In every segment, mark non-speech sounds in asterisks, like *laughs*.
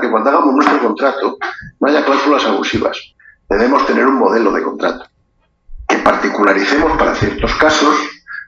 que cuando hagamos nuestro contrato no haya cláusulas abusivas. Debemos tener un modelo de contrato que particularicemos para ciertos casos,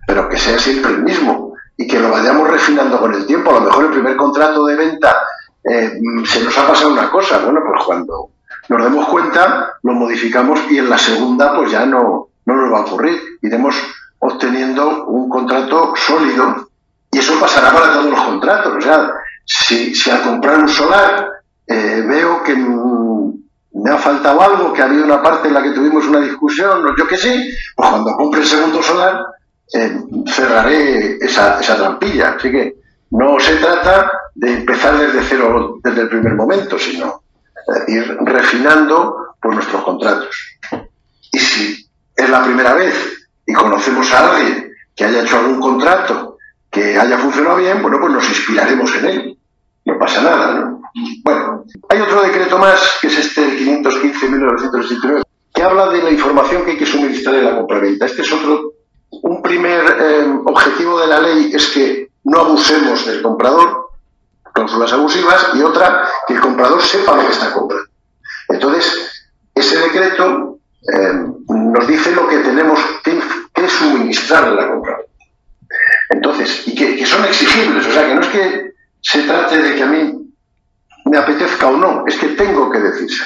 pero que sea siempre el mismo y que lo vayamos refinando con el tiempo. A lo mejor el primer contrato de venta eh, se nos ha pasado una cosa. Bueno, pues cuando nos demos cuenta lo modificamos y en la segunda pues ya no, no nos va a ocurrir. Iremos obteniendo un contrato sólido y eso pasará para todos los contratos. O sea, si, si al comprar un solar eh, veo que me ha faltado algo, que ha habido una parte en la que tuvimos una discusión, yo qué sé, pues cuando compre el segundo solar eh, cerraré esa, esa trampilla. Así que no se trata de empezar desde cero desde el primer momento, sino ir refinando por nuestros contratos. Y si es la primera vez y conocemos a alguien que haya hecho algún contrato que haya funcionado bien, bueno, pues nos inspiraremos en él no pasa nada, ¿no? Bueno, hay otro decreto más, que es este, el 515-1969, que habla de la información que hay que suministrar en la compraventa. Este es otro, un primer eh, objetivo de la ley es que no abusemos del comprador, cláusulas abusivas, y otra, que el comprador sepa lo que está comprando. Entonces, ese decreto eh, nos dice lo que tenemos que, suministrar en la compraventa. Entonces, y que son exigibles, o sea, que no es que se trate de que a mí me apetezca o no, es que tengo que decirse.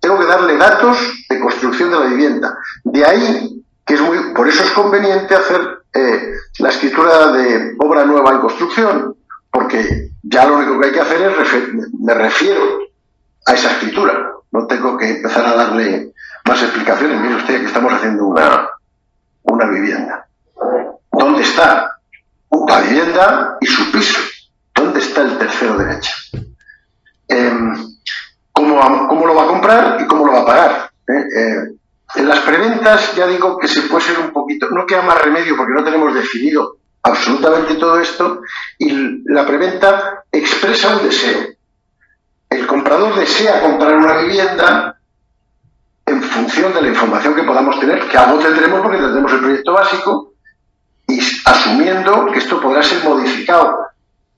Tengo que darle datos de construcción de la vivienda. De ahí que es muy, por eso es conveniente hacer eh, la escritura de obra nueva en construcción, porque ya lo único que hay que hacer es, me refiero a esa escritura. No tengo que empezar a darle más explicaciones. Mire usted que estamos haciendo una, una vivienda. ¿Dónde está la vivienda y su piso? ¿Dónde está el tercero derecho? Em, ¿cómo, lo va a comprar y cómo lo va a pagar? ¿Eh? Eh, en las preventas ya digo que se puede ser un poquito, no queda más remedio porque no tenemos definido absolutamente todo esto y la preventa expresa un deseo. El comprador desea comprar una vivienda en función de la información que podamos tener, que algo tendremos porque tendremos el proyecto básico asumiendo que esto podrá ser modificado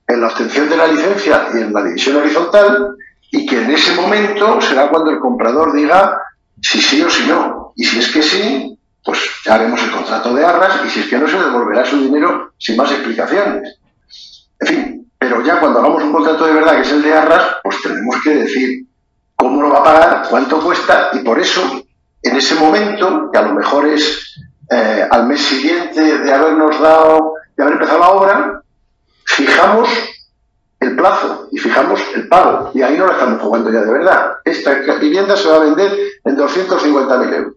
en la obtención de la licencia y en la división horizontal y que en ese momento será cuando el comprador diga si sí o si no. Y si es que sí, pues ya haremos el contrato de arras y si es que no se devolverá su dinero sin más explicaciones. En fin, pero ya cuando hagamos un contrato de verdad que es el de arras, pues tenemos que decir cómo lo va a pagar, cuánto cuesta y por eso en ese momento, que a lo mejor es eh, al mes siguiente de habernos dado, de haber empezado la obra, fijamos el plazo y fijamos el pago. Y ahí no la estamos jugando ya de verdad. Esta vivienda se va a vender en 250.000 euros.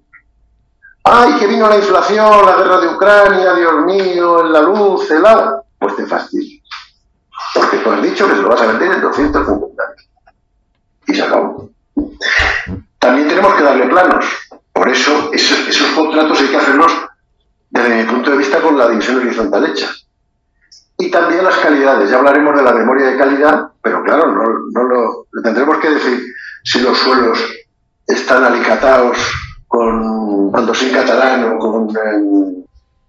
¡Ay, que vino la inflación, la guerra de Ucrania, Dios mío, la luz, el agua! Pues te fastidio. Porque tú has dicho que se lo vas a vender en 250.000. Y se acabó. También tenemos que darle planos. Por eso esos, contratos hay que hacerlos desde mi punto de vista con la división horizontal hecha y también las calidades. Ya hablaremos de la memoria de calidad, pero claro, no, lo, tendremos que decir si los suelos están alicatados con sin catalán o con eh,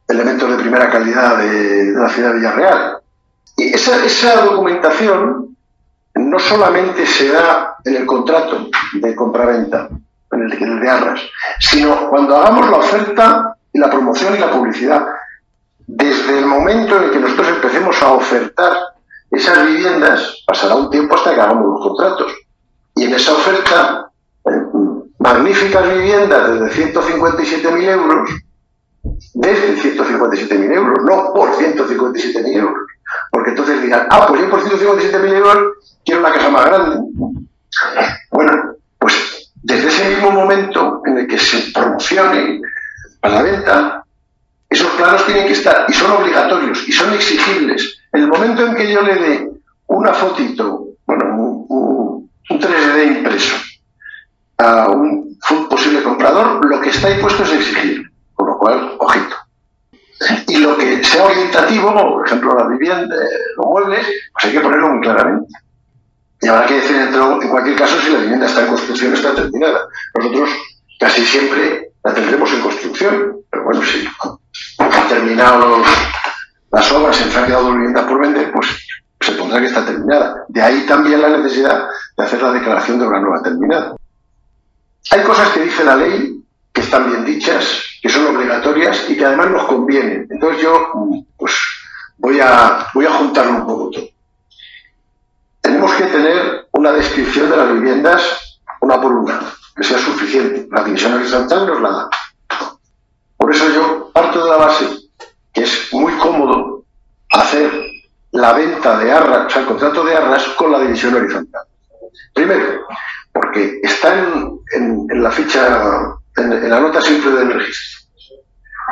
elementos de primera calidad de, la ciudad de Villarreal. Y esa, esa documentación no solamente se da en el contrato de compraventa, en el, el de Arras, sino cuando hagamos la oferta y la promoción y la publicidad desde el momento en que nosotros empecemos a ofertar esas viviendas, pasará un tiempo hasta que hagamos los contratos. Y en esa oferta, magníficas viviendas desde 157.000 euros, desde 157.000 euros, no por 157.000 euros. Porque entonces dirán, ah, pues yo por 157.000 euros quiero una casa más grande. Bueno, desde ese mismo momento en el que se promocione para la venta, esos planos tienen que estar y son obligatorios y son exigibles. En el momento en que yo le dé una fotito, bueno, un, 3D impreso, comprador lo que está impuesto es exigir, con lo cual, ojito. Y lo que sea orientativo, por ejemplo, la vivienda, los muebles, pues hay que ponerlo muy claramente. Y habrá que decir en cualquier caso si la vivienda está en construcción está terminada. Nosotros casi siempre la tendremos en construcción, pero bueno, si han terminado las obras se han quedado viviendas por vender, pues se pondrá que está terminada. De ahí también la necesidad de hacer la declaración de una nueva terminada. Hay cosas que dice la ley que están bien dichas, que son obligatorias y que además nos convienen. Entonces yo pues, voy, a, voy a juntarlo un poco todo. Una descripción de las viviendas una por una, que sea suficiente. La división horizontal nos la da. Por eso yo parto de la base que es muy cómodo hacer la venta de arras, o sea, el contrato de arras con la división horizontal. Primero, porque está en, la ficha, en, la nota simple del registro.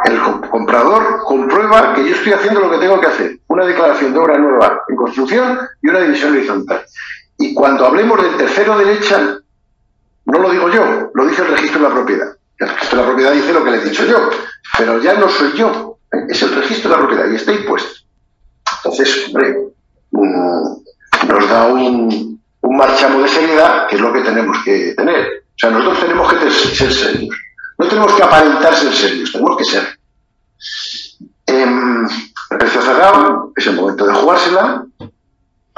El comprador comprueba que yo estoy haciendo lo que tengo que hacer, una declaración de obra nueva en construcción y una división horizontal. Y cuando hablemos del tercero derecha, no lo digo yo, lo dice el registro de la propiedad. El registro de la propiedad dice lo que le he dicho yo, pero ya no soy yo, es el registro de la propiedad y está impuesto. Entonces, hombre, nos da un, marchamo de seriedad, que es lo que tenemos que tener. O sea, nosotros tenemos que ser serios. No tenemos que aparentar ser serios, tenemos que ser. Em, el precio cerrado es el momento de jugársela,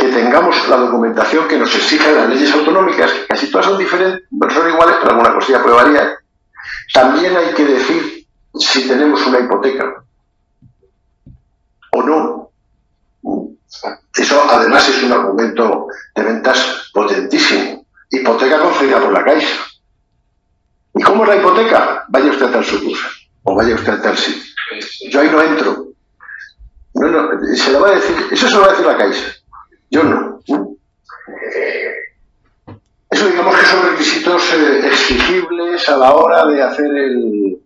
que tengamos la documentación que nos exigen las leyes autonómicas, que casi todas son diferentes, no son iguales, pero alguna cosilla puede variar. También hay que decir si tenemos una hipoteca o no. Eso además es un argumento de ventas potentísimo. Hipoteca concedida por la Caixa. ¿Y cómo es la hipoteca? Vaya usted a tal sucursal o vaya usted a tal sitio. Yo ahí no entro. No, no, se lo va a decir, eso se lo va a decir la Caixa. Yo no. Eso digamos que son requisitos eh, exigibles a la hora de hacer el,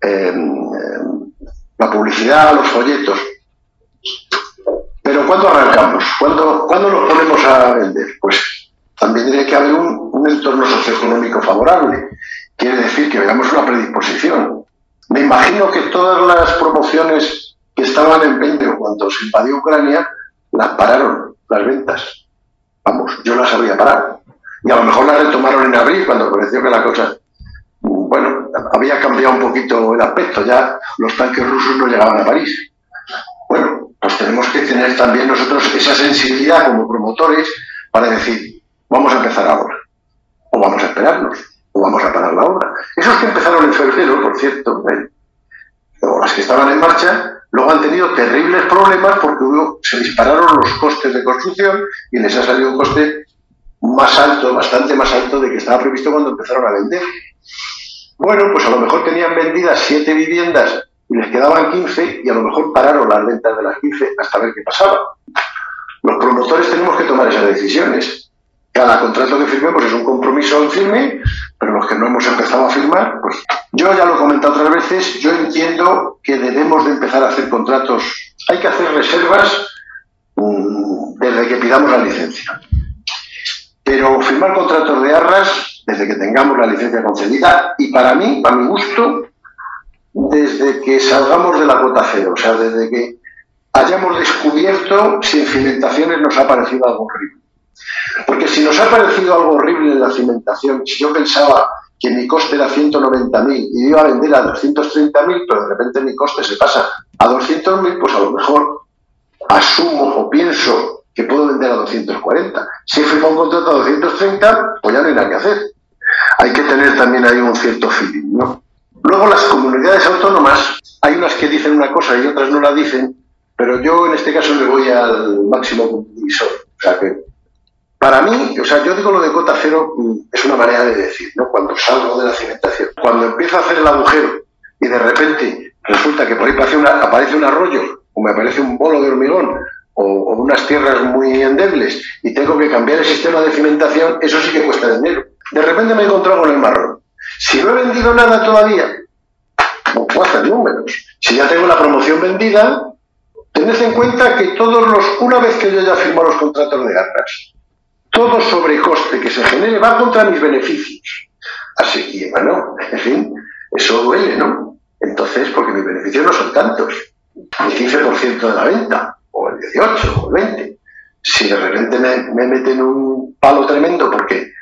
em, la publicidad, los folletos. Pero ¿cuándo arrancamos? ¿Cuándo, ¿Cuándo nos ponemos a vender? Pues también tiene que haber un, un entorno socioeconómico favorable. Quiere decir que veamos una predisposición. Me imagino que todas las promociones que estaban en venta cuando se invadió Ucrania las pararon, las ventas. Vamos, yo las había parado. Y a lo mejor las retomaron en abril cuando pareció que la cosa, bueno, había cambiado un poquito el aspecto. Ya los tanques rusos no llegaban a París. Bueno, pues tenemos que tener también nosotros esa sensibilidad como promotores para decir, vamos a empezar ahora, o vamos a esperarnos, o vamos a parar la obra. Esos que empezaron en febrero, por cierto, ¿eh? o las que estaban en marcha, luego han tenido terribles problemas porque se dispararon los costes de construcción y les ha salido un coste más alto, bastante más alto de que estaba previsto cuando empezaron a vender. Bueno, pues a lo mejor tenían vendidas siete viviendas y les quedaban 15 y a lo mejor pararon las ventas de las 15 hasta ver qué pasaba. Los promotores tenemos que tomar esas decisiones. Cada contrato que firmemos es un compromiso en firme, pero los que no hemos empezado a firmar, pues yo ya lo he comentado otras veces, yo entiendo que debemos de empezar a hacer contratos, hay que hacer reservas mm, desde que pidamos la licencia. Pero firmar contratos de arras desde que tengamos la licencia concedida y para mí, para mi gusto, desde que salgamos de la cota cero, o sea, desde que hayamos descubierto si en cimentaciones nos ha parecido algo horrible. Porque si nos ha parecido algo horrible en la cimentación, si yo pensaba que mi coste era 190.000 y iba a vender a 230.000, pero de repente mi coste se pasa a 200.000, pues a lo mejor asumo o pienso que puedo vender a 240. Si he firmado un contrato a 230, pues ya no hay nada que hacer. Hay que tener también ahí un cierto feeling, ¿no? Luego las comunidades autónomas, hay unas que dicen una cosa y otras no la dicen, pero yo en este caso me voy al máximo compromisor. O sea que, para mí, o sea, yo digo lo de cota cero, mm, es una manera de decir, ¿no? Cuando salgo de la cimentación, cuando empiezo a hacer el agujero y de repente resulta que por ahí aparece, un arroyo o me aparece un bolo de hormigón o, o, unas tierras muy endebles y tengo que cambiar el sistema de cimentación, eso sí que cuesta dinero. De repente me he encontrado con el marrón. Si no he vendido nada todavía, no puedo hacer números. Si ya tengo la promoción vendida, tened en cuenta que todos los, una vez que yo ya firmo los contratos de arras, todo sobrecoste que se genere va contra mis beneficios. Así, y bueno, *laughs* en fin, eso duele, ¿no? Entonces, porque mis beneficios no son tantos. El 15% de la venta, o el 18, o el 20. Si de repente me, me meten un palo tremendo porque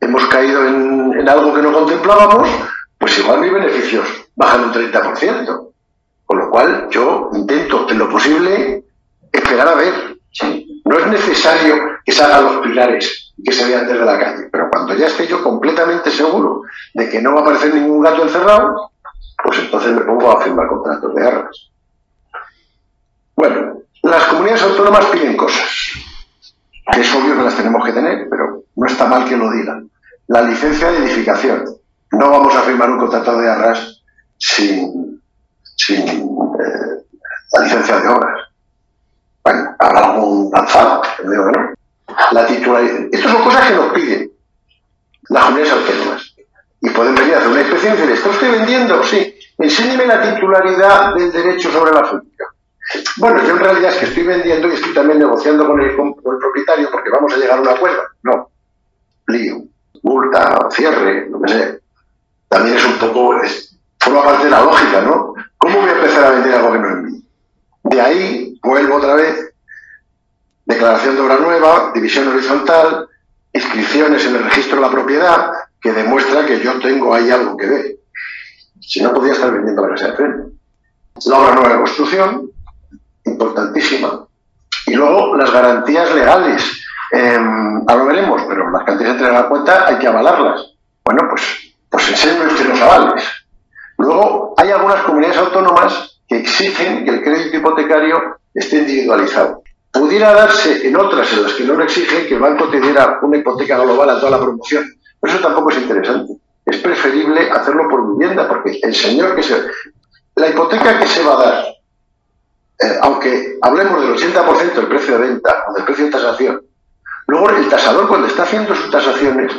hemos caído en, en algo que no contemplábamos, pues igual mis beneficios bajan un 30%. Con lo cual yo intento, en lo posible, esperar a ver. No es necesario que salgan los pilares y que se vean desde la calle, pero cuando ya esté yo completamente seguro de que no va a aparecer ningún gato encerrado, pues entonces me pongo a firmar contratos de arras. Bueno, las comunidades autónomas piden cosas. Es obvio que las tenemos que tener, pero no está mal que lo digan. La licencia de edificación. No vamos a firmar un contrato de arras sin, sin eh, la licencia de obras. Bueno, habrá algún lanzado, digo que no. La titularidad. Estas son cosas que nos piden las comunidades autónomas. Y pueden venir a hacer una inspección y decir, ¿esto estoy vendiendo? Sí. Enséñeme la titularidad del derecho sobre la finca. Bueno, yo en realidad es que estoy vendiendo y estoy también negociando con el, con el propietario porque vamos a llegar a un acuerdo. No. Lío, multa, cierre, lo que sea. También es un poco, es, forma parte de la lógica, ¿no? ¿Cómo voy a empezar a vender algo que no es mío? De ahí vuelvo otra vez, declaración de obra nueva, división horizontal, inscripciones en el registro de la propiedad, que demuestra que yo tengo ahí algo que ver. Si no, podría estar vendiendo la casa de. La obra nueva de construcción, importantísima. Y luego las garantías legales. Eh, ahora lo veremos, pero las cantidades de la cuenta hay que avalarlas. Bueno, pues, pues enséñenme usted los avales. Luego, hay algunas comunidades autónomas que exigen que el crédito hipotecario esté individualizado. Pudiera darse en otras en las que no lo exigen que el banco te diera una hipoteca global a toda la promoción. Pero eso tampoco es interesante. Es preferible hacerlo por vivienda, porque el señor que se... La hipoteca que se va a dar, eh, aunque hablemos del 80% del precio de venta o del precio de tasación, luego el tasador cuando está haciendo sus tasaciones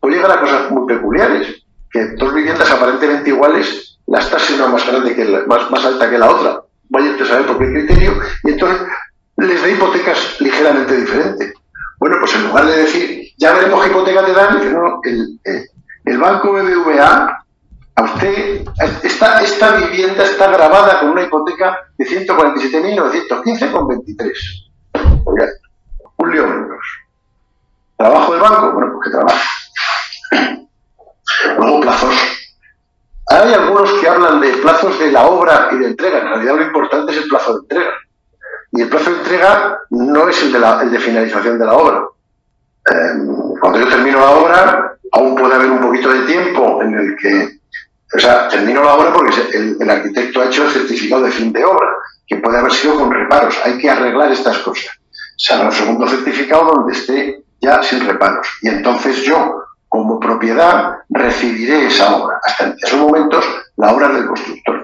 puede llegar a cosas muy peculiares, que dos viviendas aparentemente iguales, las tasas una más grande que la, más, alta que la otra. Vaya a saber por qué criterio, y entonces les da hipotecas ligeramente diferentes. Bueno, pues en lugar de decir, ya veremos qué hipoteca te dan, dice, no, el, el, banco BBVA, a usted, esta, esta vivienda está grabada con una hipoteca de 147.915,23. Un lío menos. ¿Trabajo del banco? Bueno, pues que trabajo. *clears throat* Luego plazos. Hay algunos que hablan de plazos de la obra y de entrega. En realidad lo importante es el plazo de entrega. Y el plazo de entrega no es el de, la, el de finalización de la obra. Eh, cuando yo termino la obra, aún puede haber un poquito de tiempo en el que, o sea, termino la obra porque el, arquitecto ha hecho el certificado de fin de obra, que puede haber sido con reparos. Hay que arreglar estas cosas. Se hará un segundo certificado donde esté ya sin reparos. Y entonces yo, como propiedad, recibiré esa obra. Hasta en esos momentos, la obra del constructor,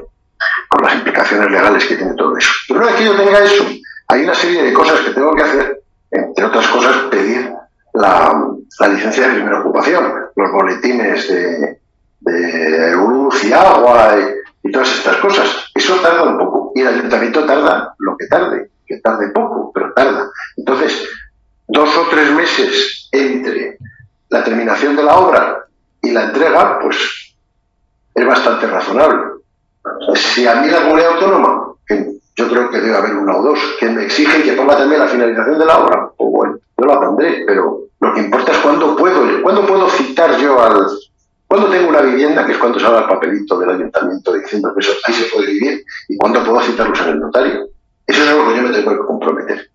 las implicaciones legales que tiene todo eso. Pero una vez que yo tenga eso, hay una serie de cosas que tengo que hacer, entre otras cosas, pedir la, licencia de primera ocupación, los boletines de, de luz y agua y, y, todas estas cosas. Eso tarda un poco y el ayuntamiento tarda lo que tarde, que tarde poco, pero tarda. Entonces, dos o tres meses entre la terminación de la obra y la entrega, pues es bastante razonable. Si a mí la comunidad autónoma, que yo creo que debe haber una o dos, que me exigen que ponga también la finalización de la obra, pues bueno, yo la pondré, pero lo que importa es cuándo puedo, cuándo puedo citar yo al... Cuándo tengo una vivienda, que es cuando salga el papelito del ayuntamiento diciendo que eso, ahí se puede vivir, y cuándo puedo citarlos en el notario. Eso es algo que yo me tengo que comprometer.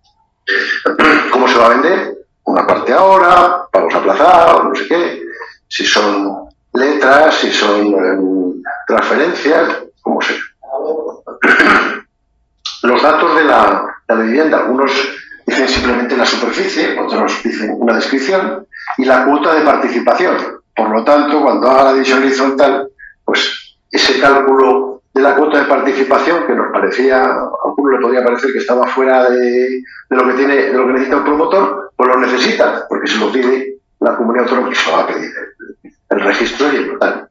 ¿Cómo se va a vender? Una parte ahora, pagos aplazados, no sé qué, si son letras, si son eh, transferencias, como sea. *clears throat* Los datos de la, vivienda, algunos dicen simplemente la superficie, otros dicen una descripción, y la cuota de participación. Por lo tanto, cuando haga la división horizontal, pues ese cálculo de la cuota de participación, que nos parecía, a alguno le podría parecer que estaba fuera de, lo que tiene, de lo que necesita un promotor, pues lo necesita, porque se lo pide la comunidad autónoma que se lo va a pedir el, registro y el notario.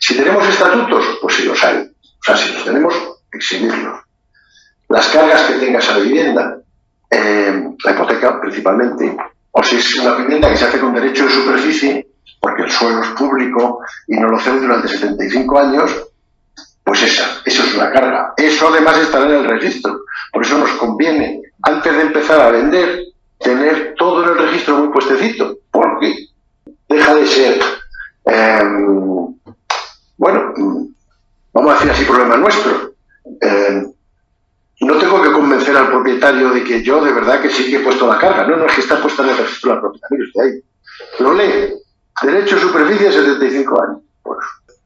Si tenemos estatutos, pues si los hay. O sea, si los tenemos, exhibirlos. Las cargas que tenga esa vivienda, eh, la hipoteca principalmente, o si es una vivienda que se hace con derecho de superficie, porque el suelo es público y no lo cedo durante 75 años, pues esa, eso es una carga. Eso además estará en el registro. Por eso nos conviene, antes de empezar a vender, tener todo en el registro muy puestecito, porque deja de ser, em, bueno, vamos a decir así, problema nuestro. Em, no tengo que convencer al propietario de que yo de verdad que sí que he puesto la carga. No, no, es que está puesta en el registro del propietario. ahí. Lo lee. Derecho superficie 75 años. Pues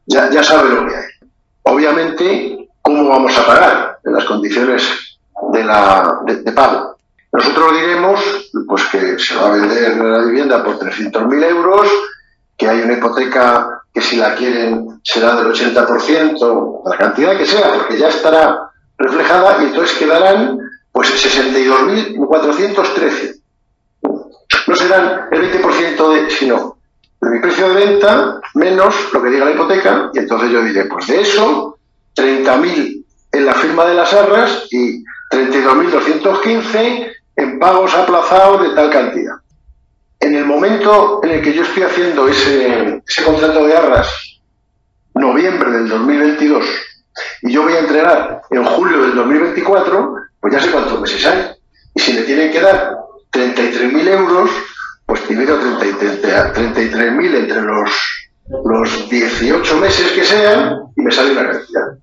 ya, ya sabe lo que hay. Obviamente, ¿cómo vamos a pagar en las condiciones de, la, de, pago? Nosotros diremos pues que se va a vender la vivienda por 300.000 euros, que hay una hipoteca que si la quieren será del 80%, la cantidad que sea, porque ya estará reflejada y entonces quedarán pues 62.413. No serán el 20% de, sino de mi precio de venta menos lo que diga la hipoteca y entonces yo diré, pues de eso, 30.000 en la firma de las arras y 32.215 en pagos aplazados de tal cantidad. En el momento en el que yo estoy haciendo ese, ese contrato de arras, noviembre del 2022, y yo voy a entregar en julio del 2024, pues ya sé cuántos meses hay. Y si me tienen que dar 33.000 euros, pues divido 33.000 entre los, los 18 meses que sean y me sale una cantidad.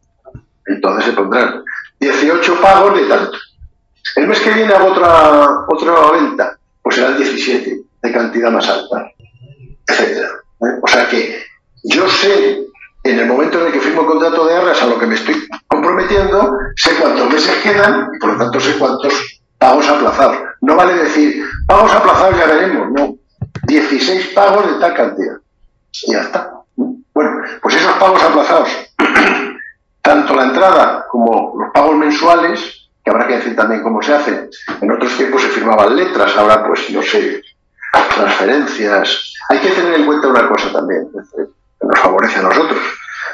Entonces se pondrán 18 pagos de tanto. El mes que viene hago otra, otra venta, pues serán 17 de cantidad más alta, etc. ¿Eh? O sea que yo sé en el momento en el que firmo el contrato de arras a lo que me estoy comprometiendo, sé cuántos meses quedan y por lo tanto sé cuántos pagos aplazados. No vale decir, pagos aplazados ya veremos, no. 16 pagos de tal cantidad. Y ya está. Bueno, pues esos pagos aplazados, *clears throat* tanto la entrada como los pagos mensuales, que habrá que decir también cómo se hacen. En otros tiempos se firmaban letras, ahora pues no sé, transferencias. Hay que tener en cuenta una cosa también nos favorece a nosotros.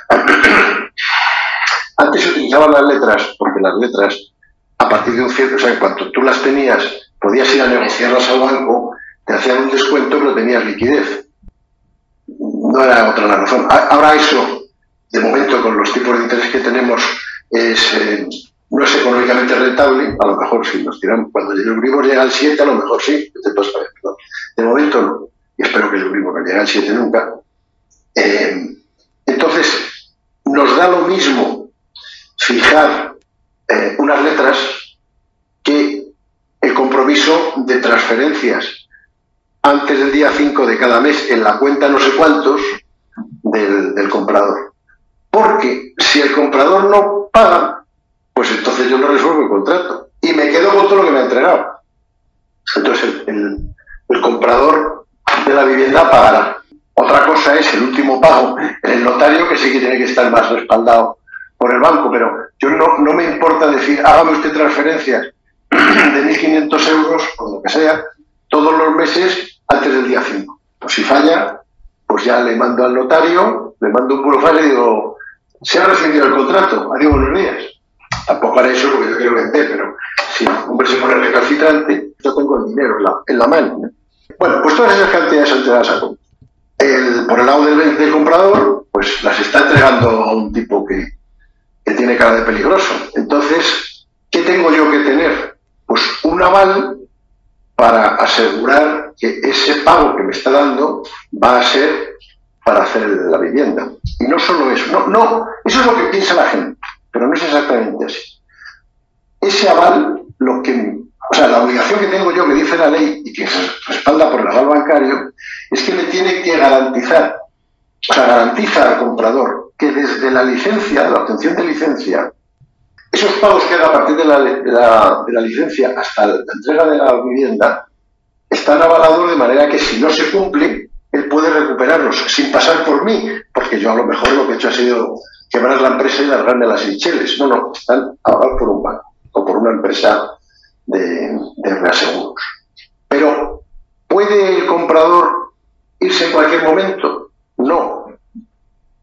*clears throat* Antes se utilizaban las letras, porque las letras, a partir de un cierto, o sea, en cuanto tú las tenías, podías ir a negociarlas al banco, te hacían un descuento, pero tenías liquidez. No era otra la razón. Ahora eso, de momento, con los tipos de interés que tenemos, es, eh, no es económicamente rentable, a lo mejor si nos tiramos, cuando el Euribor llega al 7, a lo mejor sí, de momento no, y espero que el Euribor no llegue al 7 nunca, eh, entonces, nos da lo mismo fijar eh, unas letras que el compromiso de transferencias. Antes del día 5 de cada mes en la cuenta no sé cuántos del, comprador. Porque si el comprador no paga, pues entonces yo no resuelvo el contrato y me quedo con todo lo que me ha entregado. Entonces el comprador de la vivienda pagará. Otra cosa es el último pago el notario, que sí que tiene que estar más respaldado por el banco, pero yo no, no me importa decir, hágame usted transferencias *clears throat* de 1.500 euros, o lo que sea, todos los meses antes del día 5. Pues si falla, pues ya le mando al notario, le mando un burofax y digo, se ha recibido el contrato, adiós, buenos días. Tampoco haré eso porque yo quiero vender, pero si un hombre se pone recalcitrante, yo tengo el dinero en la, en la mano. Bueno, pues todas esas cantidades han quedado a el, por el lado del, comprador, pues las está entregando a un tipo que, que tiene cara de peligroso. Entonces, ¿qué tengo yo que tener? Pues un aval para asegurar que ese pago que me está dando va a ser para hacer la vivienda. Y no solo eso, no, no, eso es lo que piensa la gente, pero no es exactamente así. Ese aval, lo que o sea, la obligación que tengo yo, que dice la ley y que se respalda por el aval bancario, es que me tiene que garantizar, o sea, garantiza al comprador que desde la licencia, la obtención de licencia, esos pagos que haga a partir de la, de la, licencia hasta la entrega de la vivienda, están avalados de manera que si no se cumple, él puede recuperarlos sin pasar por mí, porque yo a lo mejor lo que he hecho ha sido quebrar la empresa y largarme las hincheles. No, no, están avalados por un banco o por una empresa de, de reaseguros. Pero, ¿puede el comprador irse en cualquier momento? No.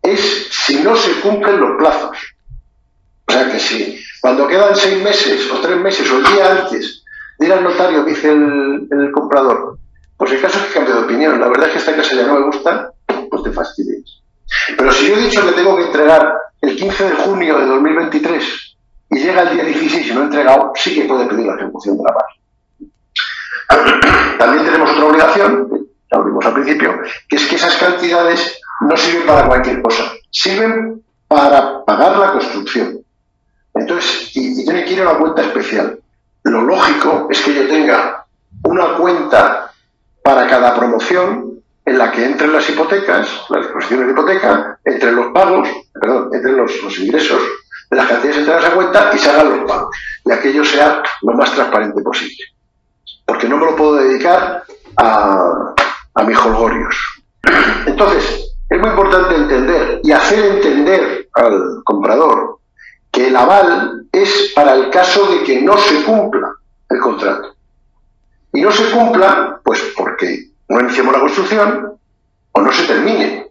Es si no se cumplen los plazos. O sea que si cuando quedan seis meses o tres meses o el día antes de ir al notario, dice el, el comprador, pues el caso es que cambio de opinión. La verdad es que esta casa ya no me gusta pues te fastidies. Pero si yo he dicho que tengo que entregar el 15 de junio de 2023 y llega el día 16 y no he entregado, sí que puede pedir la ejecución de la paz. *coughs* También tenemos otra obligación, ya lo vimos al principio, que es que esas cantidades no sirven para cualquier cosa, sirven para pagar la construcción. Entonces, y, y yo me quiero una cuenta especial. Lo lógico es que yo tenga una cuenta para cada promoción en la que entren las hipotecas, las disposiciones de hipoteca, entre los pagos, perdón, entre los, los ingresos de las cantidades entradas a cuenta y se hagan los pagos. Y aquello sea lo más transparente posible. Porque no me lo puedo dedicar a, a mis holgorios. Entonces, es muy importante entender y hacer entender al comprador que el aval es para el caso de que no se cumpla el contrato. Y no se cumpla, pues porque no iniciemos la construcción o no se termine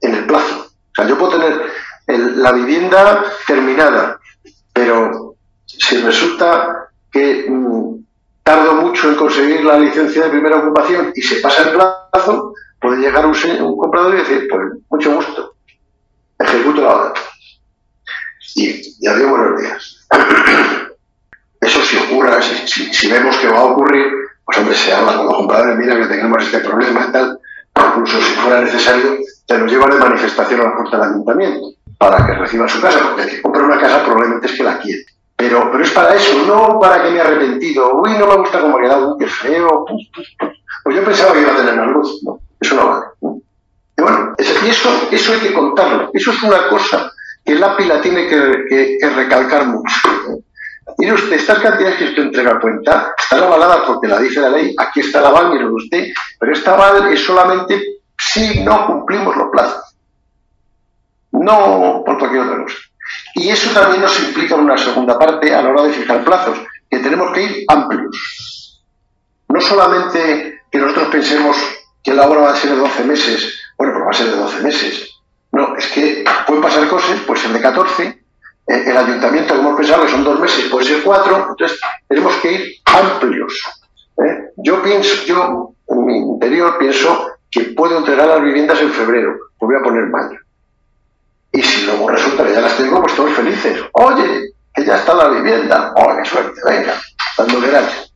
en el plazo. O sea, yo puedo tener la vivienda terminada, pero si resulta que mm, tardo mucho en conseguir la licencia de primera ocupación y se pasa el plazo, puede llegar un, un comprador y decir, pues mucho gusto, ejecuto la obra. Y ya buenos días. *clears throat* Eso si ocurra, si, si, vemos que va a ocurrir, pues hombre, se habla con los compradores, mira que tenemos este problema y tal, incluso si fuera necesario, se nos lleva de manifestación a la puerta del ayuntamiento para que reciba su casa, porque el que compra una casa probablemente es que la quiere. Pero, pero es para eso, no para que me he arrepentido. Uy, no me gusta cómo ha quedado, qué feo. Pues yo pensaba que iba a tener más luz. No, eso no vale. Y bueno, eso, eso hay que contarlo. Eso es una cosa que la pila tiene que, que recalcar mucho. Mire usted, estas cantidades que usted entrega a cuenta están avaladas porque la dice la ley, aquí está la aval, mire usted, pero esta aval es solamente si no cumplimos los plazos, no por cualquier otra cosa. Y eso también nos implica una segunda parte a la hora de fijar plazos, que tenemos que ir amplios. No solamente que nosotros pensemos que la obra va a ser de 12 meses, bueno, pues va a ser de 12 meses. No, es que pueden pasar cosas, puede ser de 14, el ayuntamiento, como pensado, que son dos meses, puede ser cuatro, entonces tenemos que ir amplios. ¿eh? Yo pienso, yo en mi interior pienso que puedo entregar las viviendas en febrero, pues voy a poner mayo. Y si luego resulta que ya las tengo, pues todos felices. Oye, que ya está la vivienda. ¡Oh, qué suerte! Venga, dando gracias.